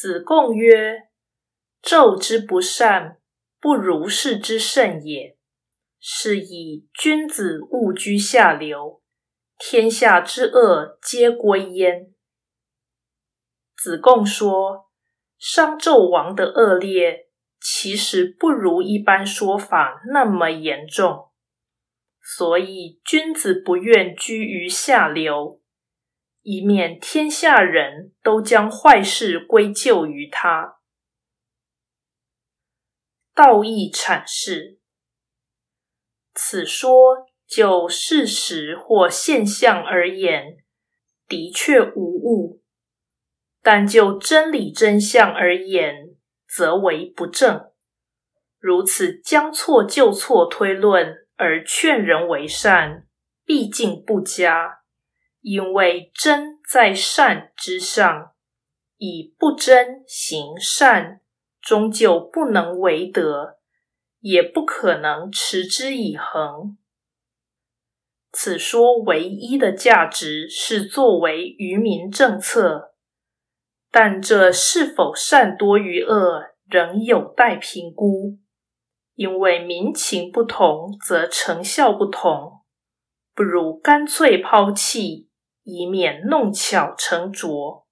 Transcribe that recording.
子贡曰：“纣之不善，不如是之甚也。是以君子勿居下流，天下之恶皆归焉。”子贡说，商纣王的恶劣。其实不如一般说法那么严重，所以君子不愿居于下流，以免天下人都将坏事归咎于他。道义阐释：此说就事实或现象而言，的确无误；但就真理真相而言，则为不正，如此将错就错推论而劝人为善，毕竟不佳。因为真在善之上，以不真行善，终究不能为德，也不可能持之以恒。此说唯一的价值是作为愚民政策。但这是否善多于恶，仍有待评估。因为民情不同，则成效不同。不如干脆抛弃，以免弄巧成拙。